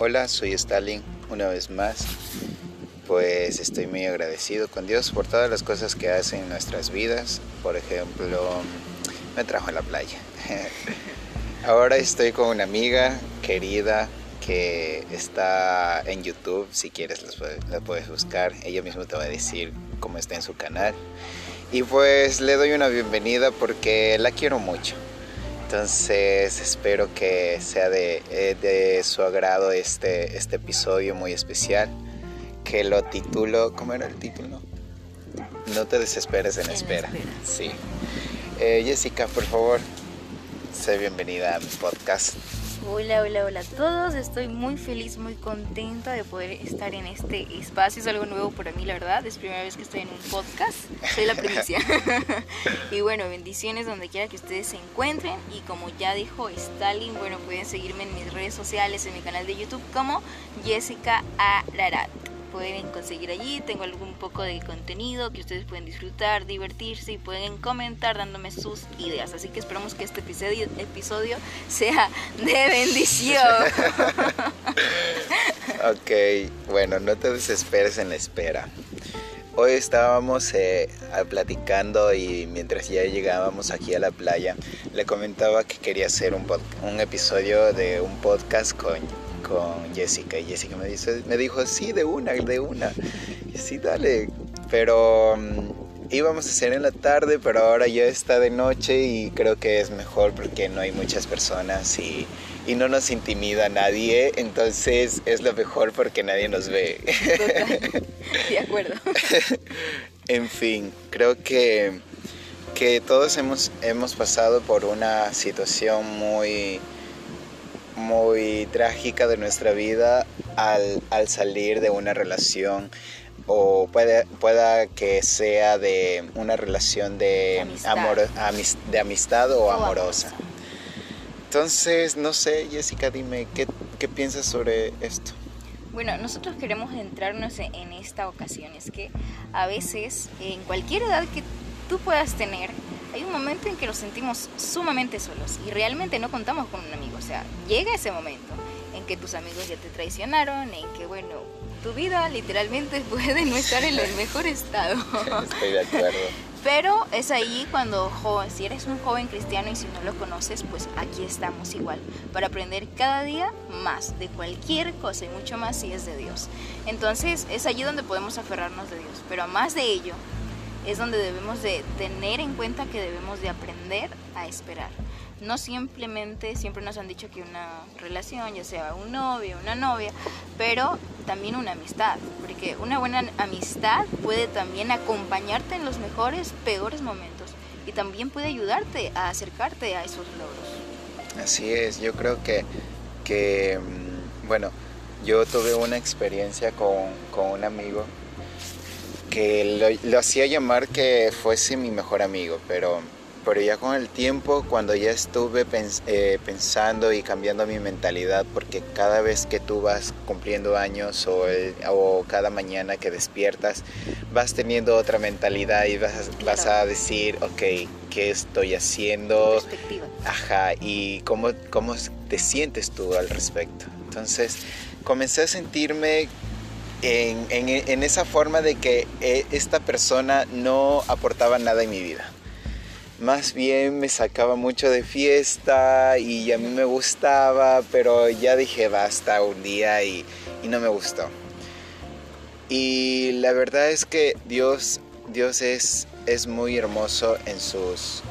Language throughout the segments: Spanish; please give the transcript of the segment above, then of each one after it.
Hola, soy Stalin una vez más. Pues estoy muy agradecido con Dios por todas las cosas que hace en nuestras vidas. Por ejemplo, me trajo a la playa. Ahora estoy con una amiga querida que está en YouTube. Si quieres la puedes buscar. Ella misma te va a decir cómo está en su canal. Y pues le doy una bienvenida porque la quiero mucho. Entonces espero que sea de, eh, de, su agrado este, este episodio muy especial, que lo titulo, ¿cómo era el título? No te desesperes en, espera. Sí. Eh, Jessica, por favor, sé bienvenida a mi podcast. Hola, hola, hola a todos. Estoy muy feliz, muy contenta de poder estar en este espacio. Es algo nuevo para mí, la verdad. Es primera vez que estoy en un podcast. Soy la primicia. y bueno, bendiciones donde quiera que ustedes se encuentren. Y como ya dijo Stalin, bueno, pueden seguirme en mis redes sociales, en mi canal de YouTube como Jessica Ararat pueden conseguir allí. Tengo algún poco de contenido que ustedes pueden disfrutar, divertirse y pueden comentar dándome sus ideas. Así que esperamos que este episodio, episodio sea de bendición. ok, bueno, no te desesperes en la espera. Hoy estábamos eh, platicando y mientras ya llegábamos aquí a la playa, le comentaba que quería hacer un, un episodio de un podcast con con Jessica y Jessica me, dice, me dijo, sí, de una, de una. Y sí, dale. Pero mm, íbamos a hacer en la tarde, pero ahora ya está de noche y creo que es mejor porque no hay muchas personas y, y no nos intimida nadie, entonces es lo mejor porque nadie nos ve. De acuerdo. en fin, creo que, que todos hemos, hemos pasado por una situación muy muy trágica de nuestra vida al, salir de una relación o puede, pueda que sea de una relación de, amistad, amor, de amistad o, amorosa. Entonces, no sé, Jessica, dime, ¿qué, ¿qué, piensas sobre esto? Bueno, nosotros queremos centrarnos en esta ocasión, es que a veces, en cualquier edad que tú puedas tener, hay un momento en que nos sentimos sumamente solos y realmente no contamos con un amigo. O sea, llega ese momento en que tus amigos ya te traicionaron, en que, bueno, tu vida literalmente puede no estar en el mejor estado. Estoy de acuerdo. Pero es ahí cuando, si eres un joven cristiano y si no lo conoces, pues aquí estamos igual, para aprender cada día más de cualquier cosa y mucho más si es de Dios. Entonces es allí donde podemos aferrarnos de Dios. Pero más de ello, es donde debemos de tener en cuenta que debemos de aprender a esperar. No simplemente, siempre nos han dicho que una relación, ya sea un novio, una novia, pero también una amistad, porque una buena amistad puede también acompañarte en los mejores, peores momentos y también puede ayudarte a acercarte a esos logros. Así es, yo creo que, que mm, bueno, yo tuve una experiencia con, con un amigo que lo, hacía llamar que fuese mi mejor amigo, pero, pero ya con el tiempo, cuando ya estuve eh, pensando y cambiando mi mentalidad, porque cada vez que tú vas cumpliendo años o, o cada mañana que despiertas, vas teniendo otra mentalidad y vas, vas a decir, ok, ¿qué estoy haciendo? Ajá, y cómo, cómo te sientes tú al respecto. Entonces, comencé a sentirme en, esa forma de que eh, esta persona no aportaba nada en mi vida. Más bien me sacaba mucho de fiesta y a mí me gustaba, pero ya dije basta un día y, no me gustó. Y la verdad es que Dios, Dios es, es muy hermoso en sus,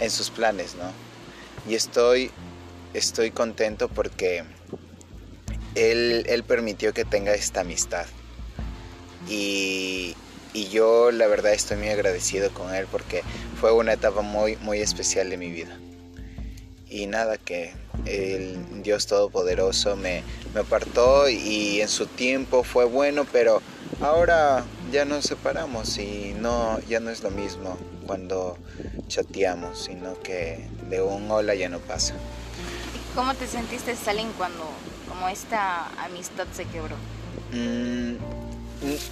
en sus planes, ¿no? Y estoy, estoy contento porque él, permitió que tenga esta amistad. Y, yo la verdad estoy muy agradecido con él porque fue una etapa muy, muy especial de mi vida. Y nada, que el Dios Todopoderoso me, me apartó y en su tiempo fue bueno, pero ahora ya nos separamos y no, ya no es lo mismo cuando chateamos, sino que de un hola ya no pasa. ¿Cómo te sentiste, Salen, cuando como esta amistad se quebró? Mm,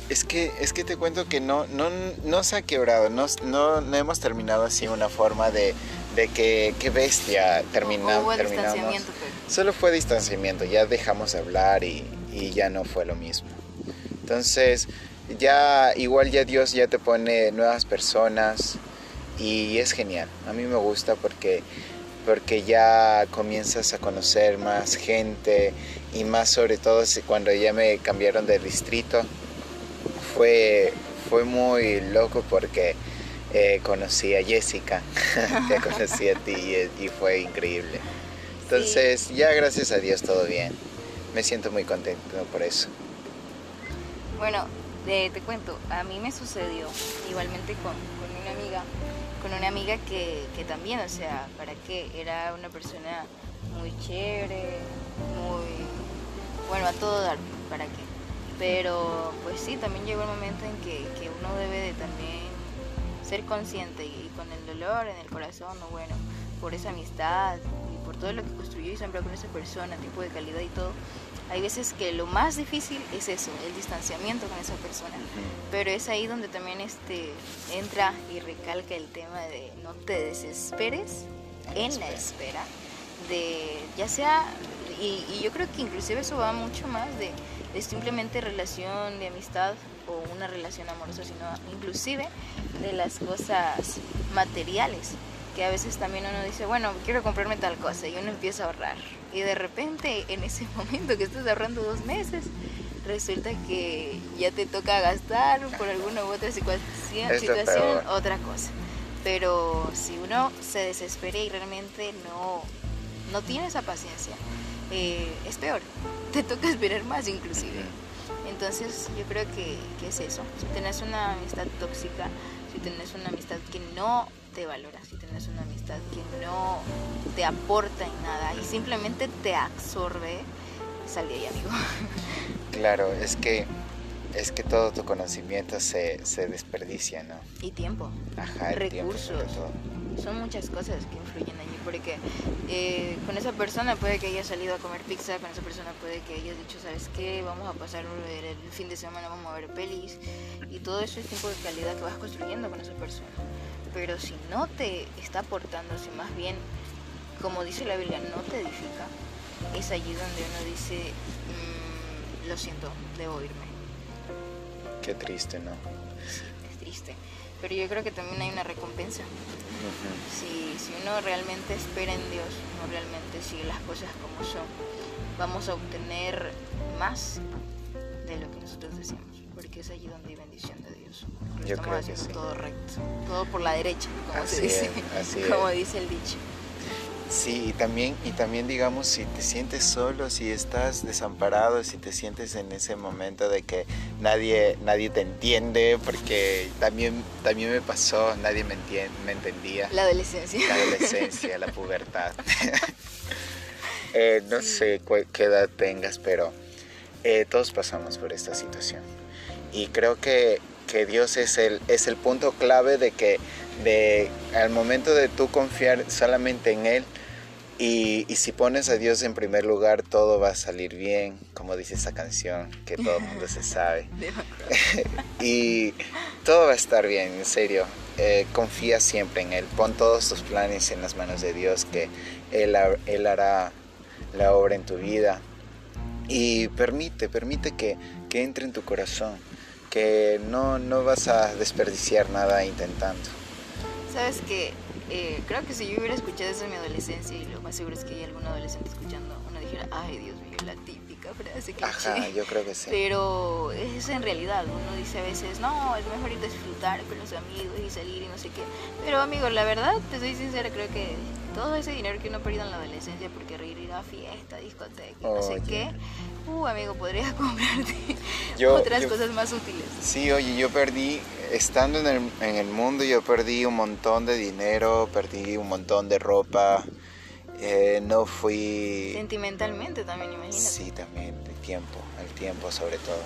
Es que, es que te cuento que no, no, no se ha quebrado, no, no, no hemos terminado así una forma de, de que, qué bestia, termina, Hubo terminamos. distanciamiento, pero- Solo fue distanciamiento, ya dejamos de hablar y, y ya no fue lo mismo. Entonces, ya igual ya Dios ya te pone nuevas personas y es genial. A mí me gusta porque porque ya comienzas a conocer más gente y más sobre todo cuando ya me cambiaron de distrito fue fue muy loco porque eh, conocí a Jessica, te conocí a ti y, y fue increíble. Entonces, ya gracias a Dios todo bien. Me siento muy contento por eso. Bueno, eh, te cuento, a mí me sucedió igualmente con, con una amiga, con una amiga que, que también, o sea, ¿para qué? Era una persona muy chévere, muy, bueno, a todo dar, ¿para qué? Pero pues sí, también llegó el momento en que, que uno debe de también ser consciente y, con el dolor en el corazón, o bueno, por esa amistad y por todo lo que construyó y siempre con esa persona, tipo de calidad y todo, hay veces que lo más difícil es eso, el distanciamiento con esa persona. Pero es ahí donde también este, entra y recalca el tema de no te desesperes en la espera de ya sea y, y yo creo que inclusive eso va mucho más de, de simplemente relación de amistad o una relación amorosa sino inclusive de las cosas materiales que a veces también uno dice bueno quiero comprarme tal cosa y uno empieza a ahorrar y de repente en ese momento que estás ahorrando dos meses resulta que ya te toca gastar por alguna u otra situación, otra cosa. Pero si uno se desespera y realmente no, no tiene esa paciencia, eh, es peor. Te toca esperar más inclusive. Entonces yo creo que, que es eso. Si tenés una amistad tóxica, si tenés una amistad que no te valora, si tenés una amistad que no te aporta en nada y simplemente te absorbe, sal de ahí, amigo. Claro, es que es que todo tu conocimiento se, se desperdicia, ¿no? Y tiempo. Ajá, el tiempo sobre Recursos. todo. Son muchas cosas que influyen allí, porque eh, con esa persona puede que hayas salido a comer pizza, con esa persona puede que hayas dicho, ¿sabes qué? Vamos a pasar el fin de semana, vamos a ver pelis, y todo eso es tiempo de calidad que vas construyendo con esa persona. Pero si no te está aportando, si más bien, como dice la Biblia, no te edifica, es allí donde uno dice, "Mm, lo siento, debo irme. Qué triste, ¿no? Sí, es triste. Pero yo creo que también hay una recompensa. Si, si uno realmente espera en Dios, uno realmente sigue las cosas como son, vamos a obtener más de lo que nosotros deseamos, porque es allí donde hay bendición de Dios. Yo estamos creo que haciendo sí. todo recto, todo por la derecha, como se dice, es, así como es. dice el dicho. Sí, y también, y también digamos, si te sientes solo, si estás desamparado, si te sientes en ese momento de que nadie, nadie te entiende, porque también, también me pasó, nadie me, me entendía. La adolescencia. La adolescencia, la pubertad. Eh, no sé qué edad tengas, pero eh, todos pasamos por esta situación. Y creo que, que Dios es el, es el punto clave de que de, al momento de tú confiar solamente en Él, y, y si pones a Dios en primer lugar, todo va a salir bien, como dice esa canción que todo el mundo se sabe. Y todo va a estar bien, en serio. Eh, confía siempre en Él. Pon todos tus planes en las manos de Dios, que Él, Él hará la obra en tu vida. Y permite, permite que, que entre en tu corazón, que no, no vas a desperdiciar nada intentando. Sabes que eh, creo que si yo hubiera escuchado eso en mi adolescencia, y lo más seguro es que hay algún adolescente escuchando, uno dijera, ay Dios mío, la típica frase que Ajá, yo creo que sí. Pero es en realidad, uno dice a veces, no, es mejor ir a disfrutar con los amigos y salir y no sé qué. Pero amigo, la verdad, te soy sincera, creo que todo ese dinero que uno ha perdido en la adolescencia porque ir a fiesta, discoteca no sé qué, uh, amigo, podrías comprarte Yo- otras yo- cosas más útiles. Sí, oye, yo perdí, estando en el, en el mundo, yo perdí un montón de dinero, perdí un montón de ropa, eh, no fui... Sentimentalmente también, imagínate. Sí, también, el tiempo, el tiempo sobre todo.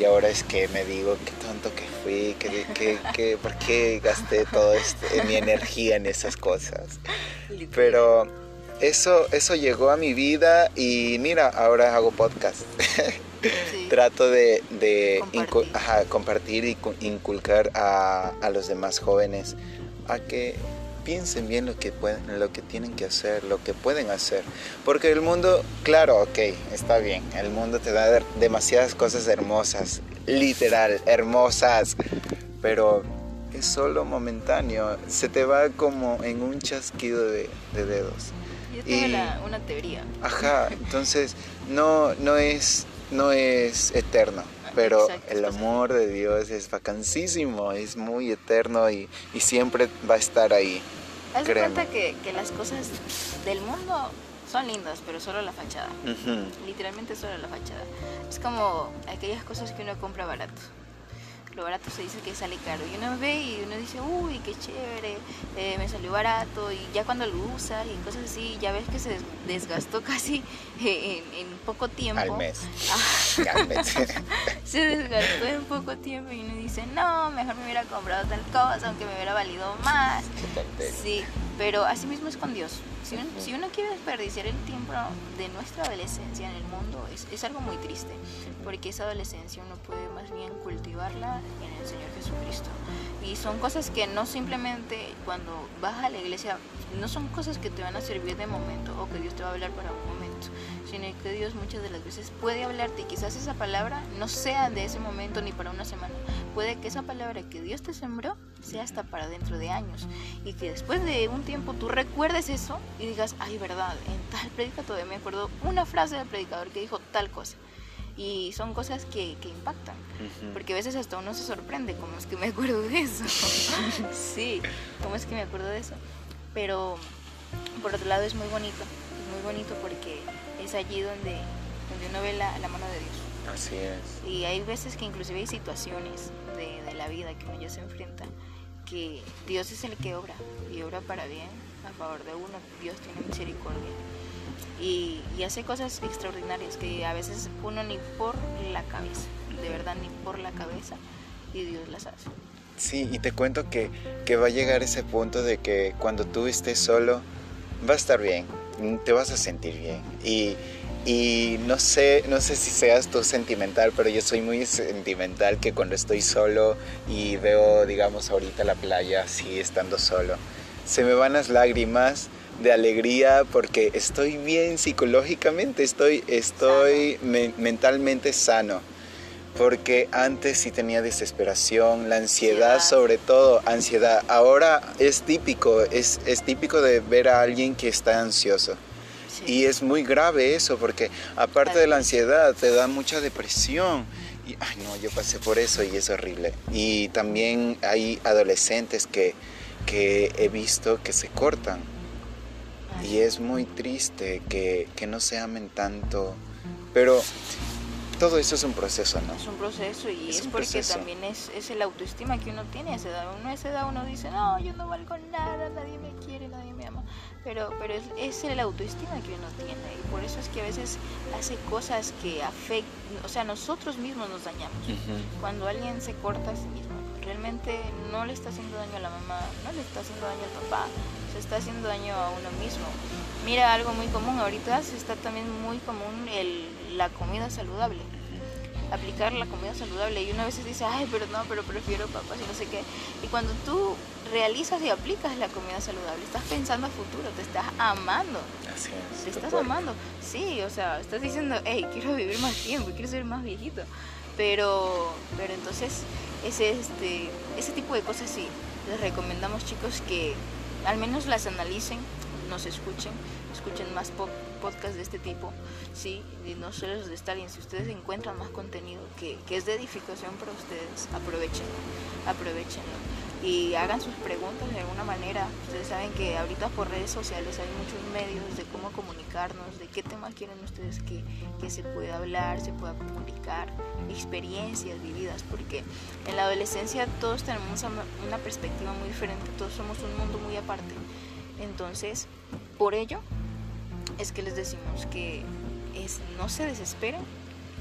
Y ahora es que me digo, qué tonto que fui, que, que, que- ¿por qué gasté toda mi energía en esas cosas? Pero eso, eso llegó a mi vida y mira, ahora hago podcast. trato de, compartir. y inculcar a, a, los demás jóvenes a que piensen bien lo que pueden, lo que tienen que hacer, lo que pueden hacer. Porque el mundo, claro, ok, está bien, el mundo te da demasiadas cosas hermosas, literal, hermosas, pero es solo momentáneo, se te va como en un chasquido de, dedos. Yo tengo una teoría. Ajá, entonces no, no, es, no es eterno pero el amor de Dios es vacancísimo, es muy eterno y, y, siempre va a estar ahí. Haz de cuenta que, que, las cosas del mundo son lindas, pero solo la fachada. Literalmente solo la fachada. Es como aquellas cosas que uno compra barato barato se dice que sale caro. Y uno ve y uno dice, uy, qué chévere, eh, me salió barato. Y ya cuando lo usas y cosas así, ya ves que se desgastó casi en, poco tiempo. Al mes. se desgastó en poco tiempo y uno dice, no, mejor me hubiera comprado tal cosa, aunque me hubiera valido más. Sí, pero así mismo es con Dios. Si uno, quiere desperdiciar el tiempo de nuestra adolescencia en el mundo, es, es, algo muy triste, porque esa adolescencia uno puede más bien cultivarla en el Señor Jesucristo. Y son cosas que no simplemente cuando vas a la iglesia, no son cosas que te van a servir de momento o que Dios te va a hablar para un momento, sino que Dios muchas de las veces puede hablarte y quizás esa palabra no sea de ese momento ni para una semana. Puede que esa palabra que Dios te sembró sea hasta para dentro de años y que después de un tiempo tú recuerdes eso y digas, ay, verdad, en tal predicador me acuerdo una frase del predicador que dijo tal cosa. Y son cosas que, que impactan, porque a veces hasta uno se sorprende, ¿cómo es que me acuerdo de eso? sí, ¿cómo es que me acuerdo de eso? Pero por otro lado es muy bonito, es muy bonito porque es allí donde, donde uno ve la, la mano de Dios. Así es. Y hay veces que inclusive hay situaciones de, de la vida que uno ya se enfrenta que Dios es el que obra y obra para bien a favor de uno. Dios tiene misericordia y, hace cosas extraordinarias que a veces uno ni por la cabeza, de verdad ni por la cabeza, y Dios las hace. Sí, y te cuento que, que va a llegar ese punto de que cuando tú estés solo, va a estar bien, te vas a sentir bien. Y, y no sé, no sé si seas tú sentimental, pero yo soy muy sentimental que cuando estoy solo y veo, digamos, ahorita la playa así estando solo, se me van las lágrimas de alegría porque estoy bien psicológicamente, estoy, estoy mentalmente sano. Porque antes sí tenía desesperación, la ansiedad sobre todo, ansiedad. Ahora es típico, es, es típico de ver a alguien que está ansioso. Y es muy grave eso, porque aparte de la ansiedad, te da mucha depresión. Y, ay, no, yo pasé por eso y es horrible. Y también hay adolescentes que, que he visto que se cortan. Y es muy triste que, que no se amen tanto. Pero todo eso es un proceso, ¿no? Es un proceso y es, porque también es, es, el autoestima que uno tiene a esa edad. Uno a esa edad uno dice, no, yo no valgo nada, nadie me quiere, nadie me ama. Pero, pero es, es el autoestima que uno tiene y por eso es que a veces hace cosas que afectan, o sea, nosotros mismos nos dañamos. Cuando alguien se corta a sí mismo, realmente no le está haciendo daño a la mamá, no le está haciendo daño al papá, se está haciendo daño a uno mismo. Mira, algo muy común ahorita se está también muy común el, la comida saludable. Aplicar la comida saludable. Y uno a veces dice, ay, pero no, pero prefiero papas y no sé qué. Y cuando tú realizas y aplicas la comida saludable, estás pensando a futuro, te estás amando. Así es. Te estás amando. Sí, o sea, estás diciendo, hey, quiero vivir más tiempo, quiero ser más viejito. Pero, pero entonces, ese, este, ese tipo de cosas sí, les recomendamos chicos que al menos las analicen, nos escuchen, escuchen más podcasts de este tipo, sí, y no solo los de Stalin, si ustedes encuentran más contenido que, que es de edificación para ustedes, aprovechenlo, aprovechenlo y hagan sus preguntas de alguna manera. Ustedes saben que ahorita por redes sociales hay muchos medios de cómo comunicarnos, de qué temas quieren ustedes que, que se pueda hablar, se pueda comunicar, experiencias vividas, porque en la adolescencia todos tenemos una perspectiva muy diferente, todos somos un mundo muy aparte. Entonces, por ello es que les decimos que es, no se desesperen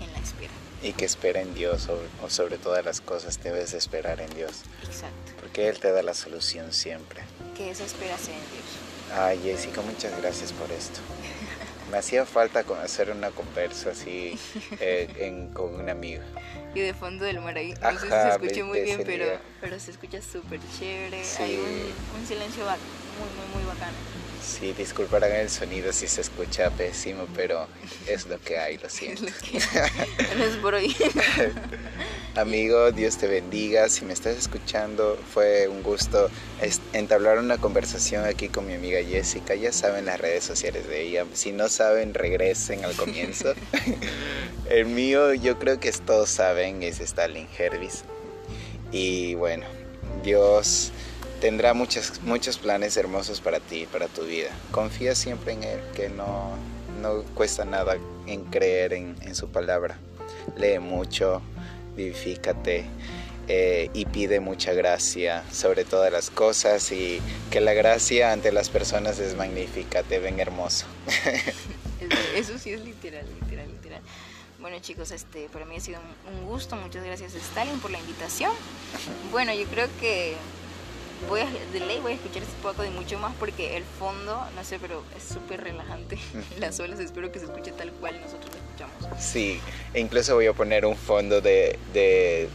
en la espera. Y que esperen en Dios, o sobre todas las cosas debes esperar en Dios. Exacto. Porque Él te da la solución siempre. Que esa espera sea en Dios. Ay, Jessica, muchas gracias por esto. me hacía falta hacer una conversa así eh, con un amigo. Y de fondo del mar ahí, no sé si se escucha muy bien, pero, pero se escucha súper chévere. Hay un, un silencio muy, muy, muy bacano. Sí, disculparán el sonido si se escucha pésimo, pero es lo que hay, lo siento. no es por hoy. Amigo, Dios te bendiga. Si me estás escuchando, fue un gusto entablar una conversación aquí con mi amiga Jessica. Ya saben las redes sociales de ella. Si no saben, regresen al comienzo. El mío, yo creo que todos saben, es Stalin Hervis. Y bueno, Dios tendrá muchos, muchos planes hermosos para ti, para tu vida. Confía siempre en Él, que no, no cuesta nada en creer en, su palabra. Lee mucho, vivifícate eh, y pide mucha gracia sobre todas las cosas y que la gracia ante las personas es magnífica, te ven hermoso. Eso sí es literal, literal, literal. Bueno chicos, este, para mí ha sido un gusto, muchas gracias Stalin por la invitación. Bueno, yo creo que voy a, de ley voy a escuchar este poco y mucho más porque el fondo, no sé, pero es súper relajante. Las olas espero que se escuche tal cual nosotros lo escuchamos. Sí, e incluso voy a poner un fondo de, de,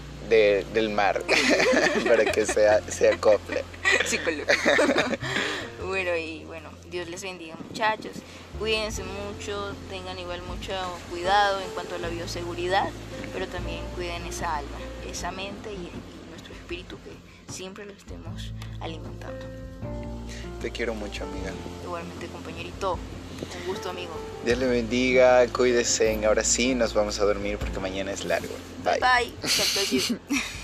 del mar para que sea, se acople. bueno, y bueno, Dios les bendiga muchachos. Cuídense mucho, tengan igual mucho cuidado en cuanto a la bioseguridad, pero también cuiden esa alma, esa mente y, y nuestro espíritu que siempre lo estemos alimentando. Te quiero mucho, amiga. Igualmente, compañerito. Un gusto, amigo. Dios le bendiga, cuídese. Ahora sí, nos vamos a dormir porque mañana es largo. Bye. Bye.